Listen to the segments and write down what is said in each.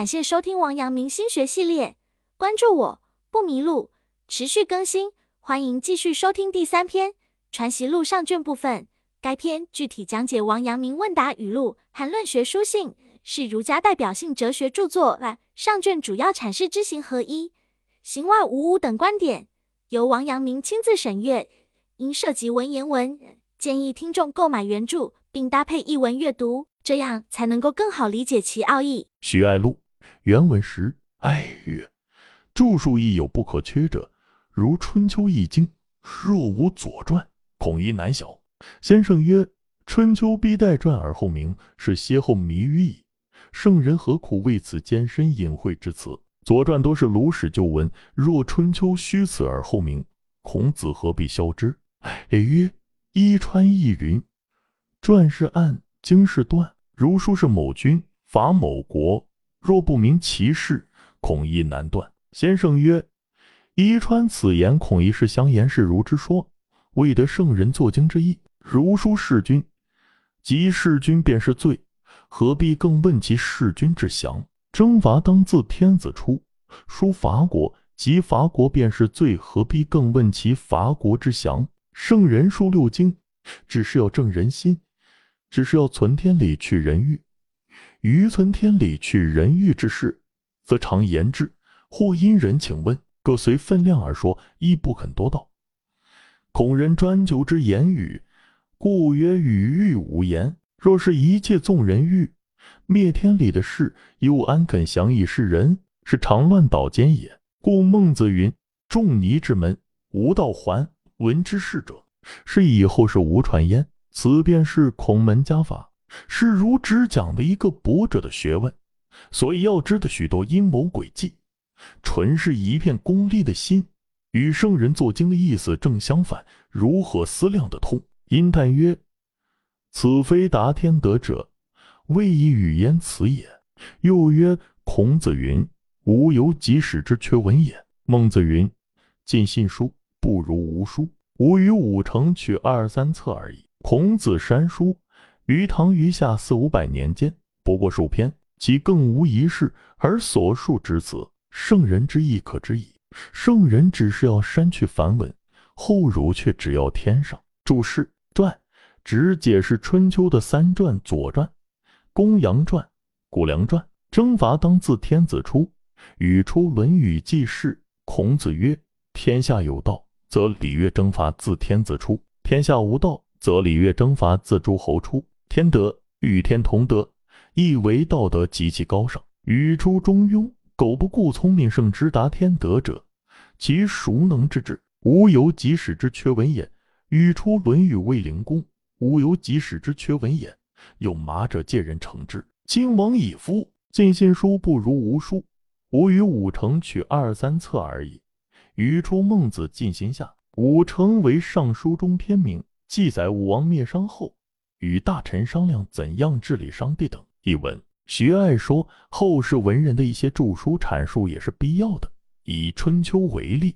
感谢收听王阳明心学系列，关注我不迷路，持续更新，欢迎继续收听第三篇《传习录》上卷部分。该篇具体讲解王阳明问答语录和论学书信，是儒家代表性哲学著作。上卷主要阐释知行合一、行外无物等观点，由王阳明亲自审阅。因涉及文言文，建议听众购买原著，并搭配译文阅读，这样才能够更好理解其奥义。徐爱录原文时，哀曰：“著述亦有不可缺者，如《春秋》《易经》，若无《左传》，恐亦难晓。”先生曰：“春秋必代传而后明，是歇后谜语矣。圣人何苦为此艰深隐晦之词？左传都是鲁史旧文，若春秋虚此而后明，孔子何必消之？”也曰：“伊川亦云，传是暗，经是断。如书是某君伐某国，若不明其事，恐亦难断。”先生曰：“伊川此言，恐亦是相言是儒之说，未得圣人作经之意。如书弑君，即弑君便是罪，何必更问其弑君之详？征伐当自天子出，书伐国，即伐国便是罪，何必更问其伐国之详？”圣人书六经，只是要正人心，只是要存天理去人欲。余存天理去人欲之事，则常言之，或因人请问，各随分量而说，亦不肯多道。孔人专求之言语，故曰语欲无言。若是一切纵人欲，灭天理的事，又安肯降以示人？是常乱倒奸也。故孟子云：“仲尼之门，无道还。”闻之事者，是以后是无传焉。此便是孔门家法，是儒只讲的一个博者的学问，所以要知的许多阴谋诡计，纯是一片功利的心，与圣人作经的意思正相反。如何思量得通？因叹曰：“此非达天德者，未以语言辞也。”又曰：“孔子云：‘无由己使之缺文也。’孟子云：‘尽信书。’”不如无书，吾与五成取二三册而已。孔子删书，于唐余下四五百年间，不过数篇，其更无一事，而所述之词，圣人之意可知矣。圣人只是要删去梵文，后儒却只要添上注释传，只解释春秋的三传：左传、公羊传、谷梁传。征伐当自天子出，语出《论语》记事。孔子曰：“天下有道。”则礼乐征伐自天子出，天下无道，则礼乐征伐自诸侯出。天德与天同德，亦为道德极其高尚。语出中庸，苟不顾聪明胜之达天德者，其孰能治之？无由己使之缺文也。语出《论语》卫灵公，无由己使之缺文也。有马者借人乘之。今王以夫，尽信书不如无书。吾与五成取二三册而已。语出孟子尽心下，五成为尚书中篇名，记载武王灭商后，与大臣商量怎样治理商地等。译文：徐爱说，后世文人的一些著书阐述也是必要的。以《春秋》为例，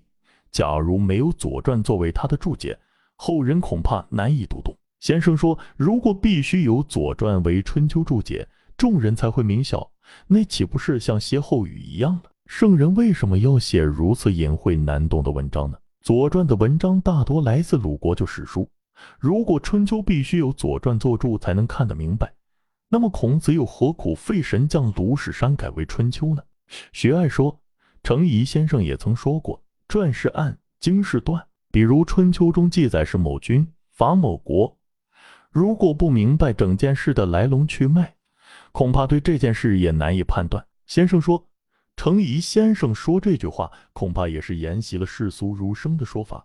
假如没有《左传》作为他的注解，后人恐怕难以读懂。先生说，如果必须有《左传》为《春秋》注解，众人才会明晓，那岂不是像歇后语一样了？圣人为什么要写如此隐晦难懂的文章呢？《左传》的文章大多来自鲁国，旧史书。如果《春秋》必须有《左传》作注才能看得明白，那么孔子又何苦费神将鲁史删改为《春秋》呢？学爱说，程颐先生也曾说过：“传是案，经是断。”比如《春秋》中记载是某君伐某国，如果不明白整件事的来龙去脉，恐怕对这件事也难以判断。先生说。程颐先生说这句话，恐怕也是沿袭了世俗儒生的说法，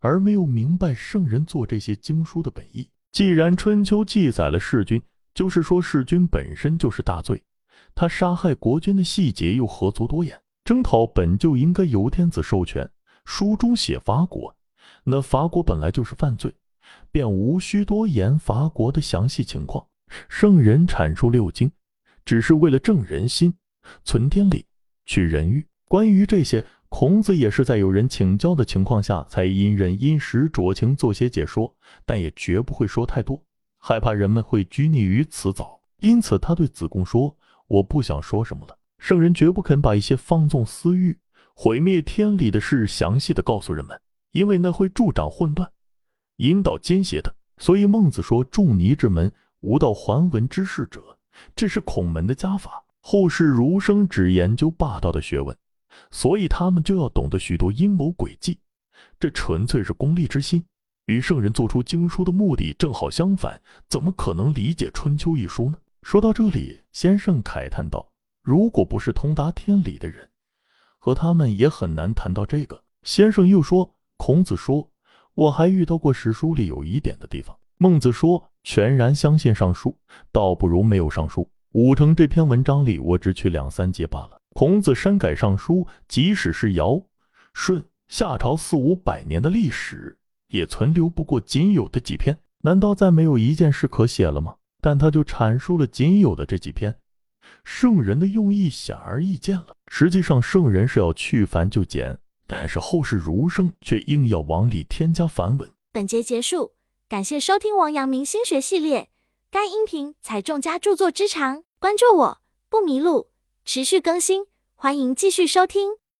而没有明白圣人做这些经书的本意。既然《春秋》记载了弑君，就是说弑君本身就是大罪，他杀害国君的细节又何足多言？征讨本就应该由天子授权，书中写伐国，那伐国本来就是犯罪，便无需多言伐国的详细情况。圣人阐述六经，只是为了正人心，存天理。去人欲，关于这些，孔子也是在有人请教的情况下，才因人因时酌情做些解说，但也绝不会说太多，害怕人们会拘泥于辞藻。因此，他对子贡说：“我不想说什么了，圣人绝不肯把一些放纵私欲、毁灭天理的事详细的告诉人们，因为那会助长混乱，引导奸邪的。所以孟子说：“仲尼之门，无道还文之士者。”这是孔门的家法。后世儒生只研究霸道的学问，所以他们就要懂得许多阴谋诡计。这纯粹是功利之心，与圣人做出经书的目的正好相反。怎么可能理解《春秋》一书呢？说到这里，先生慨叹道：“如果不是通达天理的人，和他们也很难谈到这个。”先生又说：“孔子说，我还遇到过史书里有疑点的地方。”孟子说。全然相信尚书，倒不如没有尚书。武成这篇文章里，我只取两三节罢了。孔子删改尚书，即使是尧、舜、夏朝四五百年的历史，也存留不过仅有的几篇。难道再没有一件事可写了吗？但他就阐述了仅有的这几篇。圣人的用意显而易见了。实际上，圣人是要去繁就简，但是后世儒生却硬要往里添加繁文。本节结束。感谢收听王阳明心学系列，该音频采众家著作之长，关注我不迷路，持续更新，欢迎继续收听。